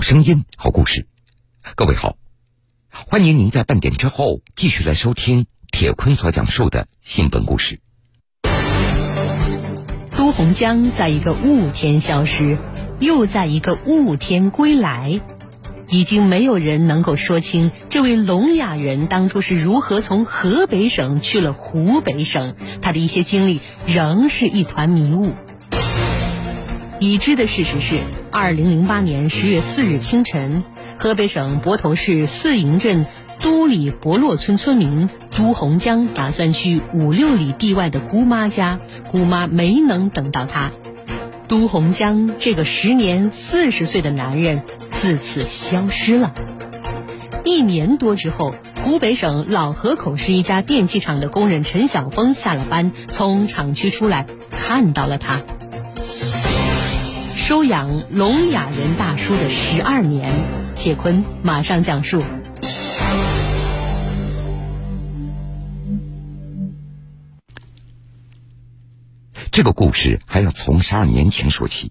好声音，好故事。各位好，欢迎您在半点之后继续来收听铁坤所讲述的新闻故事。都洪江在一个雾天消失，又在一个雾天归来，已经没有人能够说清这位聋哑人当初是如何从河北省去了湖北省，他的一些经历仍是一团迷雾。已知的事实是，二零零八年十月四日清晨，河北省泊头市四营镇都里博洛村村民都洪江打算去五六里地外的姑妈家，姑妈没能等到他，都洪江这个时年四十岁的男人自此消失了。一年多之后，湖北省老河口市一家电器厂的工人陈晓峰下了班，从厂区出来，看到了他。收养聋哑人大叔的十二年，铁坤马上讲述。这个故事还要从十二年前说起。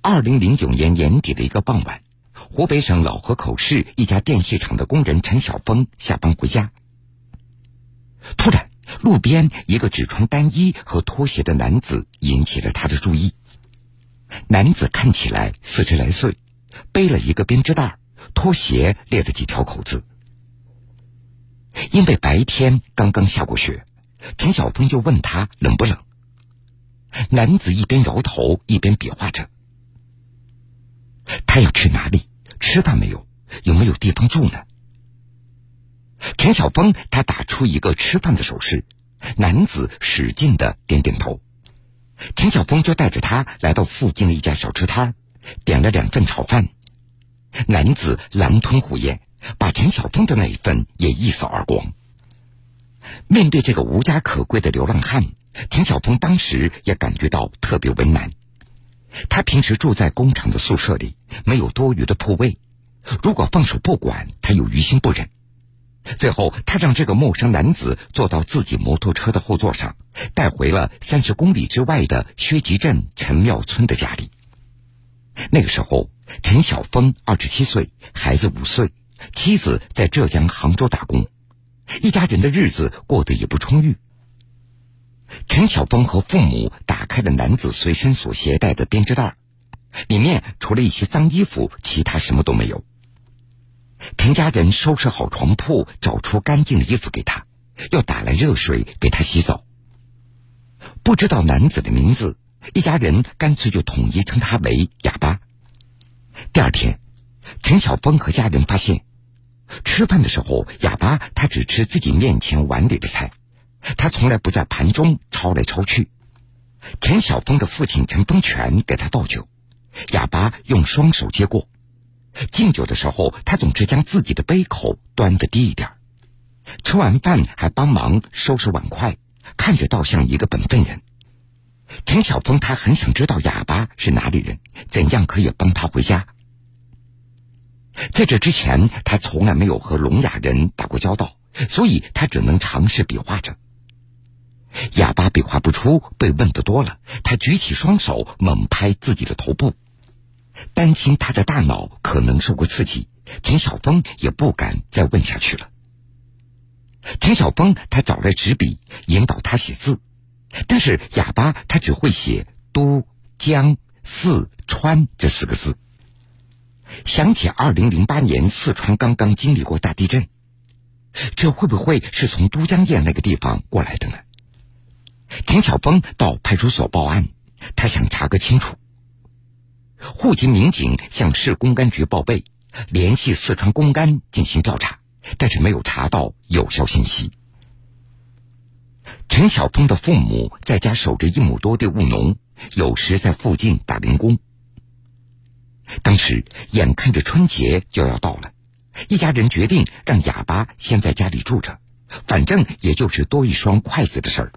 二零零九年年底的一个傍晚，湖北省老河口市一家电器厂的工人陈晓峰下班回家，突然，路边一个只穿单衣和拖鞋的男子引起了他的注意。男子看起来四十来岁，背了一个编织袋，拖鞋裂了几条口子。因为白天刚刚下过雪，陈晓峰就问他冷不冷。男子一边摇头一边比划着。他要去哪里？吃饭没有？有没有地方住呢？陈晓峰他打出一个吃饭的手势，男子使劲的点点头。陈晓峰就带着他来到附近的一家小吃摊点了两份炒饭。男子狼吞虎咽，把陈晓峰的那一份也一扫而光。面对这个无家可归的流浪汉，陈晓峰当时也感觉到特别为难。他平时住在工厂的宿舍里，没有多余的铺位，如果放手不管，他又于心不忍。最后，他让这个陌生男子坐到自己摩托车的后座上，带回了三十公里之外的薛集镇陈庙村的家里。那个时候，陈晓峰二十七岁，孩子五岁，妻子在浙江杭州打工，一家人的日子过得也不充裕。陈晓峰和父母打开了男子随身所携带的编织袋，里面除了一些脏衣服，其他什么都没有。陈家人收拾好床铺，找出干净的衣服给他，又打来热水给他洗澡。不知道男子的名字，一家人干脆就统一称他为哑巴。第二天，陈晓峰和家人发现，吃饭的时候，哑巴他只吃自己面前碗里的菜，他从来不在盘中抄来抄去。陈晓峰的父亲陈丰全给他倒酒，哑巴用双手接过。敬酒的时候，他总是将自己的杯口端得低一点。吃完饭还帮忙收拾碗筷，看着倒像一个本分人。陈晓峰他很想知道哑巴是哪里人，怎样可以帮他回家。在这之前，他从来没有和聋哑人打过交道，所以他只能尝试比划着。哑巴比划不出，被问的多了，他举起双手猛拍自己的头部。担心他的大脑可能受过刺激，陈晓峰也不敢再问下去了。陈晓峰他找来纸笔引导他写字，但是哑巴他只会写“都江四川”这四个字。想起二零零八年四川刚刚经历过大地震，这会不会是从都江堰那个地方过来的呢？陈晓峰到派出所报案，他想查个清楚。户籍民警向市公安局报备，联系四川公安进行调查，但是没有查到有效信息。陈晓峰的父母在家守着一亩多地务农，有时在附近打零工。当时眼看着春节就要到了，一家人决定让哑巴先在家里住着，反正也就是多一双筷子的事儿。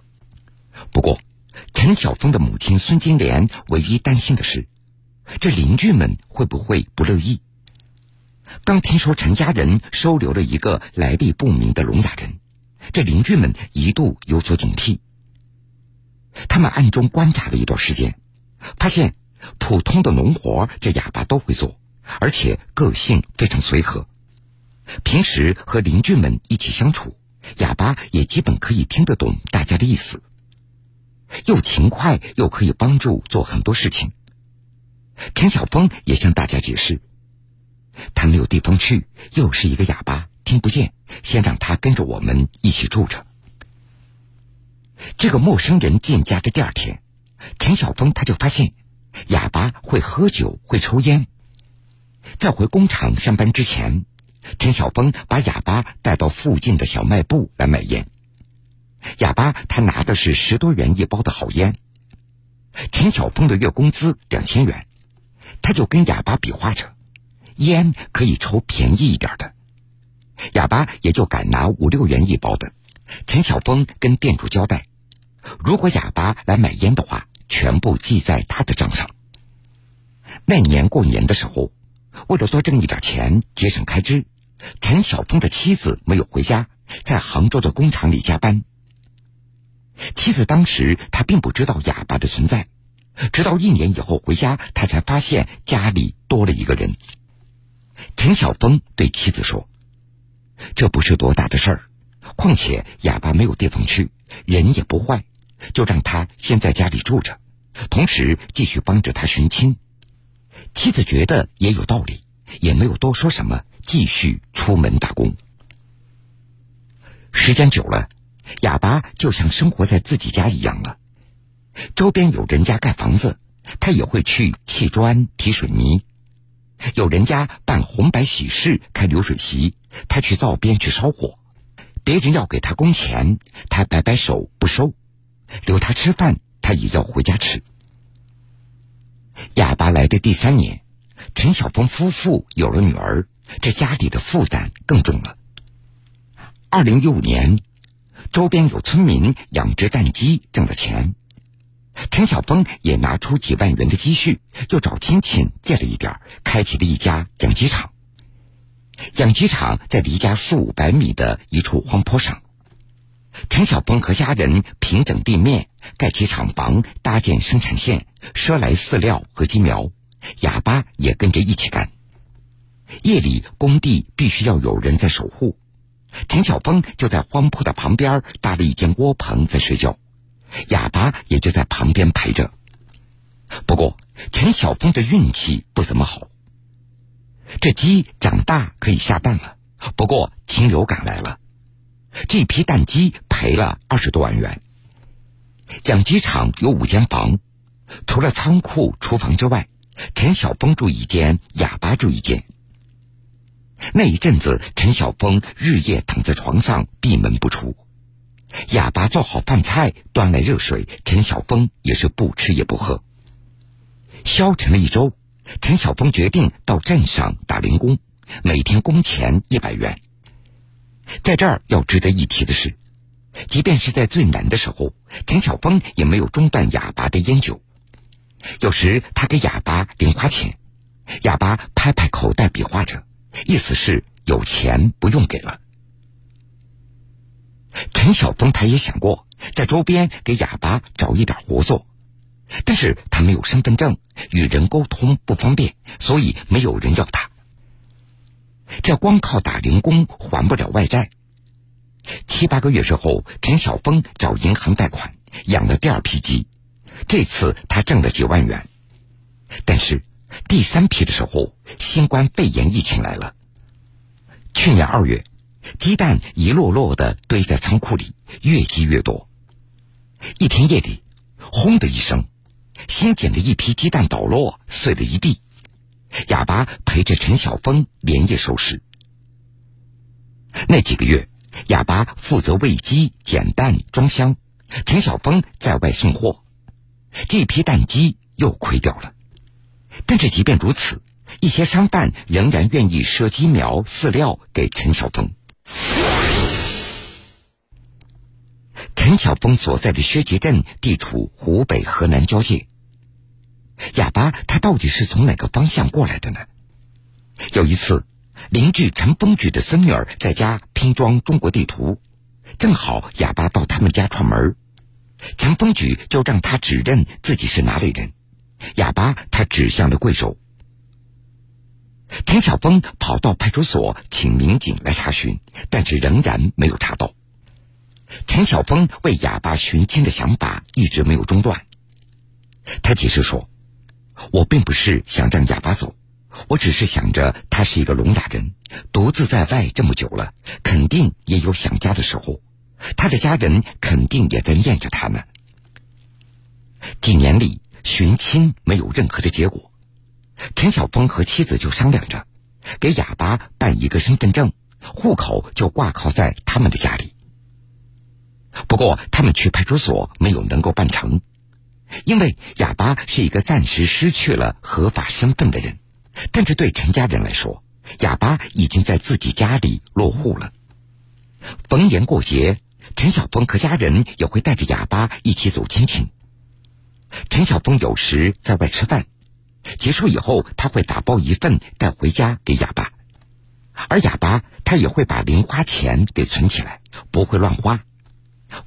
不过，陈晓峰的母亲孙金莲唯一担心的是。这邻居们会不会不乐意？刚听说陈家人收留了一个来历不明的聋哑人，这邻居们一度有所警惕。他们暗中观察了一段时间，发现普通的农活这哑巴都会做，而且个性非常随和。平时和邻居们一起相处，哑巴也基本可以听得懂大家的意思。又勤快又可以帮助做很多事情。陈晓峰也向大家解释，他没有地方去，又是一个哑巴，听不见，先让他跟着我们一起住着。这个陌生人进家的第二天，陈晓峰他就发现，哑巴会喝酒，会抽烟。在回工厂上班之前，陈晓峰把哑巴带到附近的小卖部来买烟。哑巴他拿的是十多元一包的好烟。陈晓峰的月工资两千元，他就跟哑巴比划着，烟可以抽便宜一点的。哑巴也就敢拿五六元一包的。陈晓峰跟店主交代，如果哑巴来买烟的话，全部记在他的账上。那年过年的时候，为了多挣一点钱，节省开支，陈晓峰的妻子没有回家，在杭州的工厂里加班。妻子当时他并不知道哑巴的存在，直到一年以后回家，他才发现家里多了一个人。陈晓峰对妻子说：“这不是多大的事儿。”况且哑巴没有地方去，人也不坏，就让他先在家里住着，同时继续帮着他寻亲。妻子觉得也有道理，也没有多说什么，继续出门打工。时间久了，哑巴就像生活在自己家一样了。周边有人家盖房子，他也会去砌砖、提水泥；有人家办红白喜事、开流水席，他去灶边去烧火。别人要给他工钱，他摆摆手不收；留他吃饭，他也要回家吃。哑巴来的第三年，陈晓峰夫妇有了女儿，这家里的负担更重了。二零一五年，周边有村民养殖蛋鸡挣了钱，陈晓峰也拿出几万元的积蓄，又找亲戚借了一点，开启了一家养鸡场。养鸡场在离家四五百米的一处荒坡上，陈晓峰和家人平整地面，盖起厂房，搭建生产线，赊来饲料和鸡苗，哑巴也跟着一起干。夜里工地必须要有人在守护，陈晓峰就在荒坡的旁边搭了一间窝棚在睡觉，哑巴也就在旁边陪着。不过陈晓峰的运气不怎么好。这鸡长大可以下蛋了，不过禽流感来了，这批蛋鸡赔了二十多万元。养鸡场有五间房，除了仓库、厨房之外，陈晓峰住一间，哑巴住一间。那一阵子，陈晓峰日夜躺在床上闭门不出，哑巴做好饭菜，端来热水，陈晓峰也是不吃也不喝。消沉了一周。陈晓峰决定到镇上打零工，每天工钱一百元。在这儿要值得一提的是，即便是在最难的时候，陈晓峰也没有中断哑巴的烟酒。有时他给哑巴零花钱，哑巴拍拍口袋比划着，意思是有钱不用给了。陈晓峰他也想过在周边给哑巴找一点活做。但是他没有身份证，与人沟通不方便，所以没有人要他。这光靠打零工还不了外债。七八个月之后，陈晓峰找银行贷款养了第二批鸡，这次他挣了几万元。但是第三批的时候，新冠肺炎疫情来了。去年二月，鸡蛋一摞摞的堆在仓库里，越积越多。一天夜里，轰的一声。新捡的一批鸡蛋倒落，碎了一地。哑巴陪着陈晓峰连夜收拾。那几个月，哑巴负责喂鸡、捡蛋、装箱，陈晓峰在外送货。这批蛋鸡又亏掉了。但是即便如此，一些商贩仍然愿意赊鸡苗、饲料给陈晓峰。陈晓峰所在的薛集镇地处湖北河南交界。哑巴他到底是从哪个方向过来的呢？有一次，邻居陈风举的孙女儿在家拼装中国地图，正好哑巴到他们家串门，陈风举就让他指认自己是哪里人。哑巴他指向了贵州。陈晓峰跑到派出所请民警来查询，但是仍然没有查到。陈晓峰为哑巴寻亲的想法一直没有中断。他解释说：“我并不是想让哑巴走，我只是想着他是一个聋哑人，独自在外这么久了，肯定也有想家的时候，他的家人肯定也在念着他呢。”几年里寻亲没有任何的结果，陈晓峰和妻子就商量着，给哑巴办一个身份证，户口就挂靠在他们的家里。不过他们去派出所没有能够办成，因为哑巴是一个暂时失去了合法身份的人，但是对陈家人来说，哑巴已经在自己家里落户了。逢年过节，陈晓峰和家人也会带着哑巴一起走亲戚。陈晓峰有时在外吃饭，结束以后他会打包一份带回家给哑巴，而哑巴他也会把零花钱给存起来，不会乱花。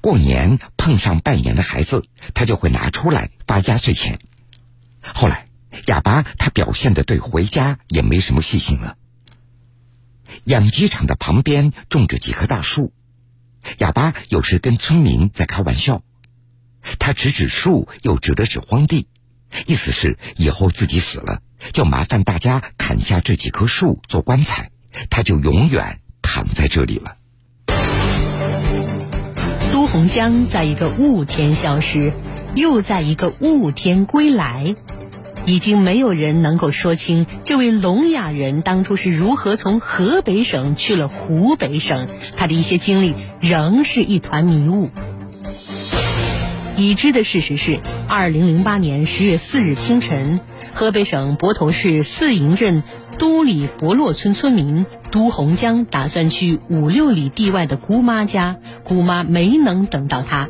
过年碰上拜年的孩子，他就会拿出来发压岁钱。后来，哑巴他表现的对回家也没什么信心了。养鸡场的旁边种着几棵大树，哑巴有时跟村民在开玩笑，他指指树，又指了指荒地，意思是以后自己死了，就麻烦大家砍下这几棵树做棺材，他就永远躺在这里了。朱洪江在一个雾天消失，又在一个雾天归来，已经没有人能够说清这位聋哑人当初是如何从河北省去了湖北省，他的一些经历仍是一团迷雾。已知的事实是，二零零八年十月四日清晨，河北省泊头市四营镇。都里博洛村村民都洪江打算去五六里地外的姑妈家，姑妈没能等到他，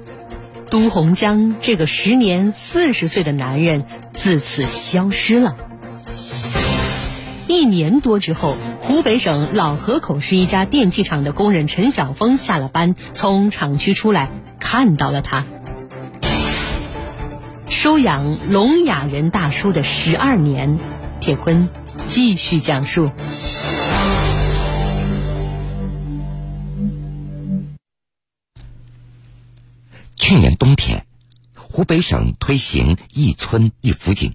都洪江这个时年四十岁的男人自此消失了。一年多之后，湖北省老河口市一家电器厂的工人陈晓峰下了班，从厂区出来，看到了他。收养聋哑人大叔的十二年，铁坤。继续讲述。去年冬天，湖北省推行一村一辅警，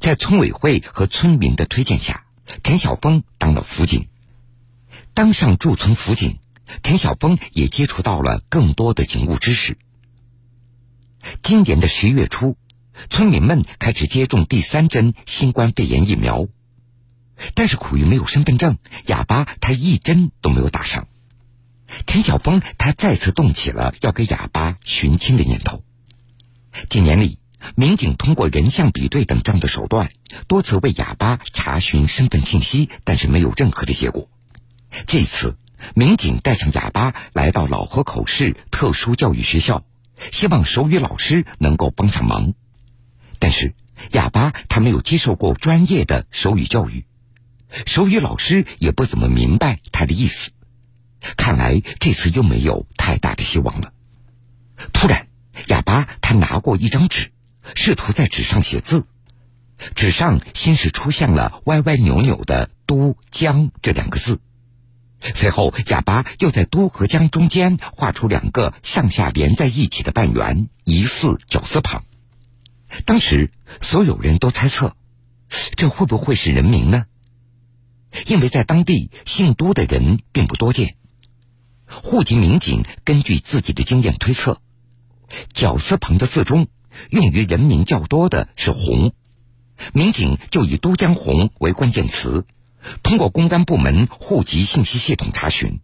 在村委会和村民的推荐下，陈晓峰当了辅警。当上驻村辅警，陈晓峰也接触到了更多的警务知识。今年的十月初。村民们开始接种第三针新冠肺炎疫苗，但是苦于没有身份证，哑巴他一针都没有打上。陈晓峰他再次动起了要给哑巴寻亲的念头。几年里，民警通过人像比对等这样的手段，多次为哑巴查询身份信息，但是没有任何的结果。这次，民警带上哑巴来到老河口市特殊教育学校，希望手语老师能够帮上忙。但是哑巴他没有接受过专业的手语教育，手语老师也不怎么明白他的意思。看来这次又没有太大的希望了。突然，哑巴他拿过一张纸，试图在纸上写字。纸上先是出现了歪歪扭扭的“都江”这两个字，随后哑巴又在“都”和“江”中间画出两个上下连在一起的半圆，疑似绞丝旁。当时所有人都猜测，这会不会是人名呢？因为在当地姓都的人并不多见。户籍民警根据自己的经验推测，绞丝旁的字中用于人名较多的是“红”，民警就以“都江红”为关键词，通过公安部门户籍信息系统查询，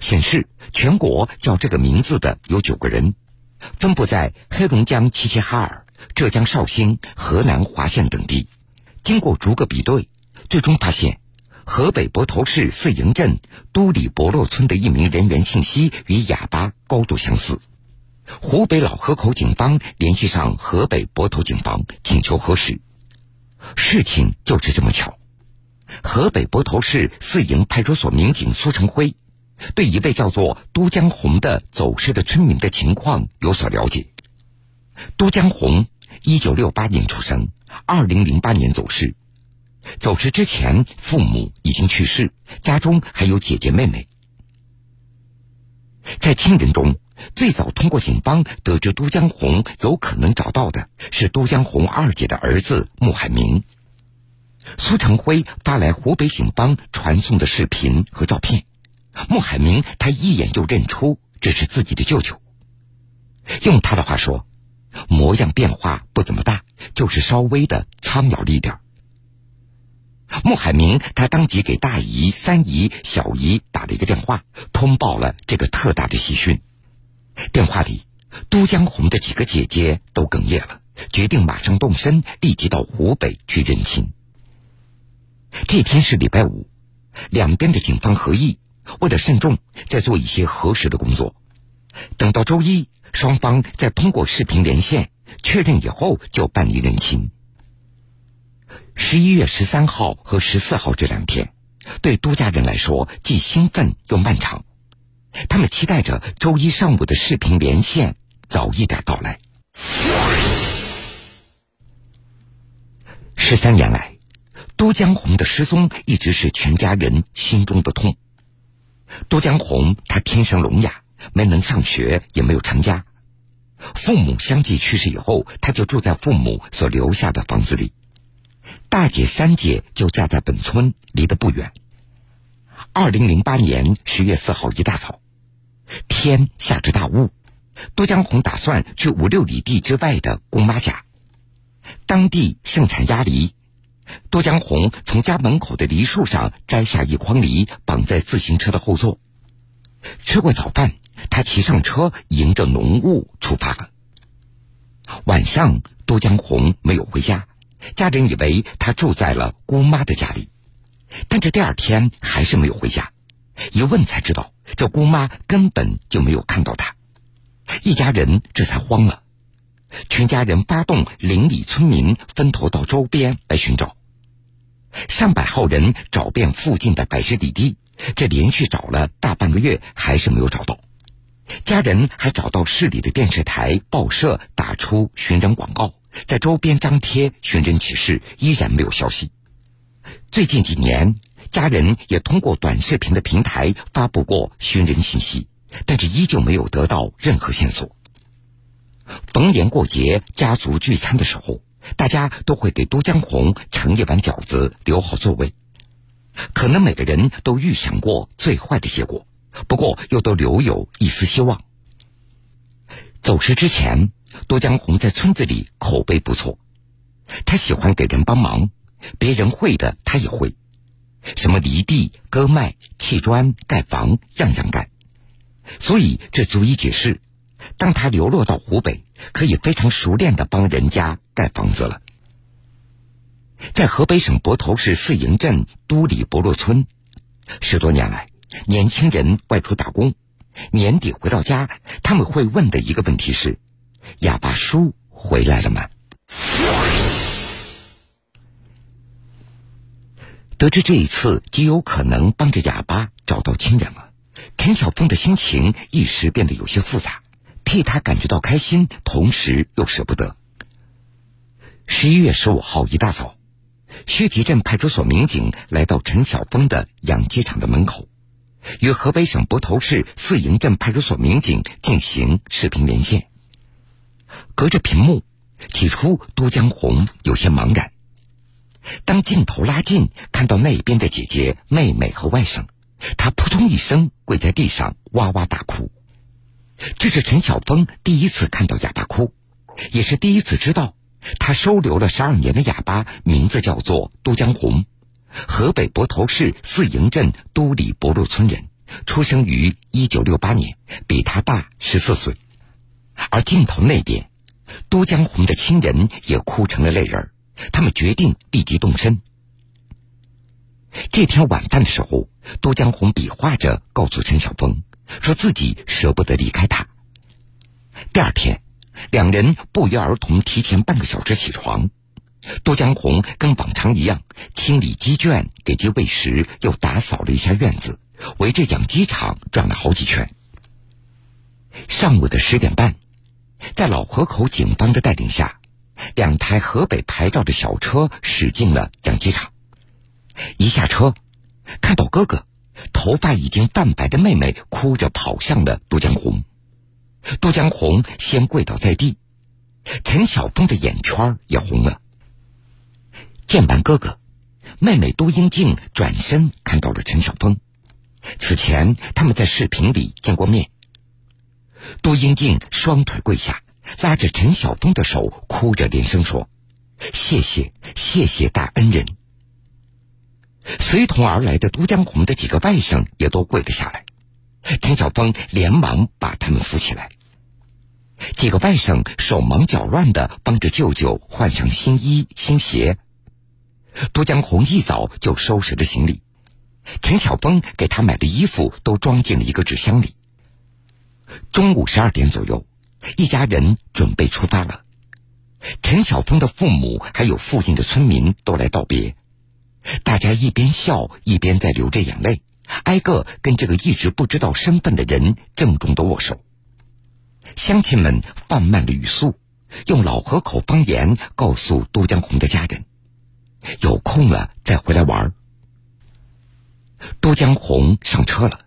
显示全国叫这个名字的有九个人，分布在黑龙江齐齐哈尔。浙江绍兴、河南滑县等地，经过逐个比对，最终发现河北泊头市四营镇都里博洛村的一名人员信息与哑巴高度相似。湖北老河口警方联系上河北泊头警方，请求核实。事情就是这么巧，河北泊头市四营派出所民警苏成辉对一位叫做都江红的走失的村民的情况有所了解。都江红，一九六八年出生，二零零八年走失。走失之前，父母已经去世，家中还有姐姐妹妹。在亲人中，最早通过警方得知都江红有可能找到的是都江红二姐的儿子穆海明。苏成辉发来湖北警方传送的视频和照片，穆海明他一眼就认出这是自己的舅舅。用他的话说，模样变化不怎么大，就是稍微的苍老了一点儿。穆海明他当即给大姨、三姨、小姨打了一个电话，通报了这个特大的喜讯。电话里，都江红的几个姐姐都哽咽了，决定马上动身，立即到湖北去认亲。这天是礼拜五，两边的警方合议，为了慎重，再做一些核实的工作。等到周一，双方再通过视频连线确认以后，就办理认亲。十一月十三号和十四号这两天，对都家人来说既兴奋又漫长。他们期待着周一上午的视频连线早一点到来。十三年来，都江红的失踪一直是全家人心中的痛。都江红她天生聋哑，没能上学，也没有成家。父母相继去世以后，她就住在父母所留下的房子里。大姐、三姐就嫁在本村，离得不远。二零零八年十月四号一大早，天下着大雾，都江红打算去五六里地之外的姑妈家。当地盛产鸭梨，都江红从家门口的梨树上摘下一筐梨，绑在自行车的后座。吃过早饭，他骑上车，迎着浓雾出发了。晚上，都江红没有回家。家人以为他住在了姑妈的家里，但这第二天还是没有回家。一问才知道，这姑妈根本就没有看到他。一家人这才慌了，全家人发动邻里村民分头到周边来寻找。上百号人找遍附近的百十里地，这连续找了大半个月，还是没有找到。家人还找到市里的电视台、报社，打出寻人广告。在周边张贴寻人启事，依然没有消息。最近几年，家人也通过短视频的平台发布过寻人信息，但是依旧没有得到任何线索。逢年过节，家族聚餐的时候，大家都会给都江红盛一碗饺子，留好座位。可能每个人都预想过最坏的结果，不过又都留有一丝希望。走失之前。都江红在村子里口碑不错，他喜欢给人帮忙，别人会的他也会，什么犁地、割麦、砌砖、盖房，样样干。所以这足以解释，当他流落到湖北，可以非常熟练的帮人家盖房子了。在河北省泊头市四营镇都里博洛村，十多年来，年轻人外出打工，年底回到家，他们会问的一个问题是。哑巴叔回来了吗？得知这一次极有可能帮着哑巴找到亲人了，陈小峰的心情一时变得有些复杂，替他感觉到开心，同时又舍不得。十一月十五号一大早，薛集镇派出所民警来到陈小峰的养鸡场的门口，与河北省泊头市四营镇派出所民警进行视频连线。隔着屏幕，起初都江红有些茫然。当镜头拉近，看到那边的姐姐、妹妹和外甥，她扑通一声跪在地上，哇哇大哭。这是陈晓峰第一次看到哑巴哭，也是第一次知道，他收留了十二年的哑巴名字叫做都江红，河北泊头市四营镇都里博路村人，出生于一九六八年，比他大十四岁。而镜头那边，都江红的亲人也哭成了泪人他们决定立即动身。这天晚饭的时候，都江红比划着告诉陈晓峰，说自己舍不得离开他。第二天，两人不约而同提前半个小时起床。杜江红跟往常一样清理鸡圈，给鸡喂食，又打扫了一下院子，围着养鸡场转了好几圈。上午的十点半。在老河口警方的带领下，两台河北牌照的小车驶进了养鸡场。一下车，看到哥哥，头发已经泛白的妹妹哭着跑向了杜江红。杜江红先跪倒在地，陈晓峰的眼圈也红了。见完哥哥，妹妹杜英静转身看到了陈晓峰。此前他们在视频里见过面。杜英静双腿跪下，拉着陈晓峰的手，哭着连声说：“谢谢，谢谢大恩人。”随同而来的都江红的几个外甥也都跪了下来。陈晓峰连忙把他们扶起来。几个外甥手忙脚乱的帮着舅舅换上新衣新鞋。都江红一早就收拾了行李，陈晓峰给他买的衣服都装进了一个纸箱里。中午十二点左右，一家人准备出发了。陈晓峰的父母还有附近的村民都来道别，大家一边笑一边在流着眼泪，挨个跟这个一直不知道身份的人郑重的握手。乡亲们放慢了语速，用老河口方言告诉都江红的家人：“有空了再回来玩。”都江红上车了。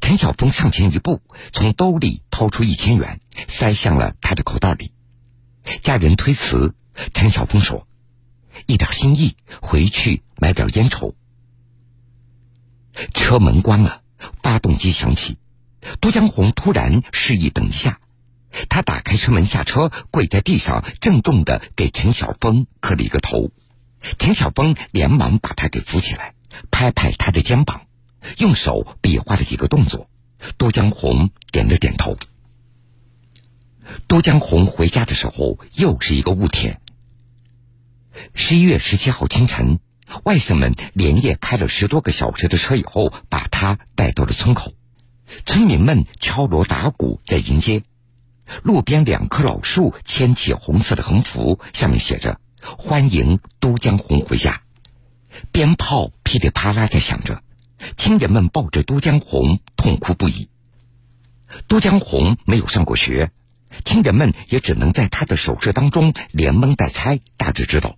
陈晓峰上前一步，从兜里掏出一千元，塞向了他的口袋里。家人推辞，陈晓峰说：“一点心意，回去买点烟抽。”车门关了，发动机响起，都江红突然示意等一下，他打开车门下车，跪在地上，郑重的给陈晓峰磕了一个头。陈晓峰连忙把他给扶起来，拍拍他的肩膀。用手比划了几个动作，都江红点了点头。都江红回家的时候，又是一个雾天。十一月十七号清晨，外甥们连夜开了十多个小时的车，以后把他带到了村口。村民们敲锣打鼓在迎接。路边两棵老树牵起红色的横幅，上面写着“欢迎都江红回家”。鞭炮噼里啪啦在响着。亲人们抱着都江红痛哭不已。都江红没有上过学，亲人们也只能在他的手势当中连蒙带猜，大致知道。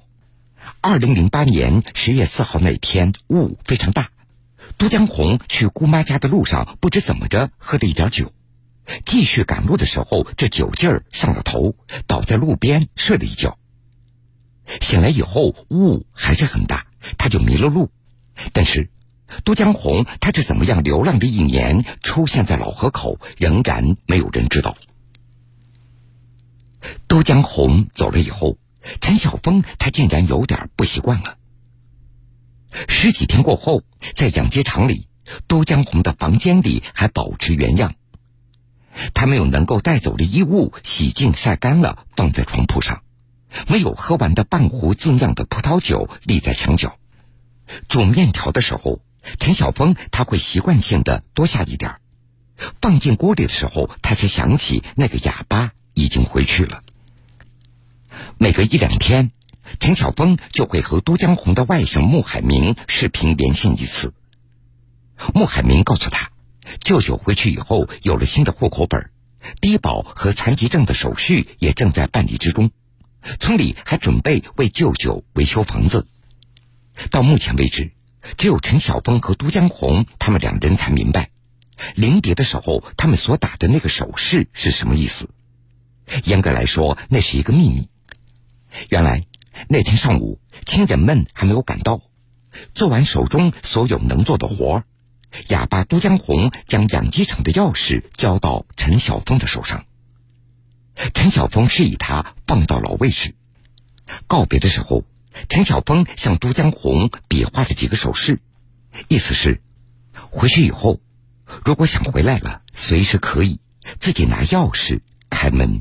二零零八年十月四号那天，雾非常大。都江红去姑妈家的路上，不知怎么着喝了一点酒，继续赶路的时候，这酒劲儿上了头，倒在路边睡了一觉。醒来以后，雾还是很大，他就迷了路，但是。都江红，他是怎么样流浪的一年，出现在老河口，仍然没有人知道。都江红走了以后，陈晓峰他竟然有点不习惯了。十几天过后，在养鸡场里，都江红的房间里还保持原样，他没有能够带走的衣物洗净晒干了，放在床铺上，没有喝完的半壶自酿的葡萄酒立在墙角，煮面条的时候。陈晓峰他会习惯性的多下一点放进锅里的时候，他才想起那个哑巴已经回去了。每隔一两天，陈晓峰就会和都江红的外甥穆海明视频连线一次。穆海明告诉他，舅舅回去以后有了新的户口本，低保和残疾证的手续也正在办理之中，村里还准备为舅舅维修房子。到目前为止。只有陈晓峰和都江红他们两人才明白，临别的时候他们所打的那个手势是什么意思。严格来说，那是一个秘密。原来那天上午，亲人们还没有赶到，做完手中所有能做的活哑巴都江红将养鸡场的钥匙交到陈晓峰的手上。陈晓峰示意他放到老位置。告别的时候。陈晓峰向都江红比划了几个手势，意思是回去以后，如果想回来了，随时可以自己拿钥匙开门。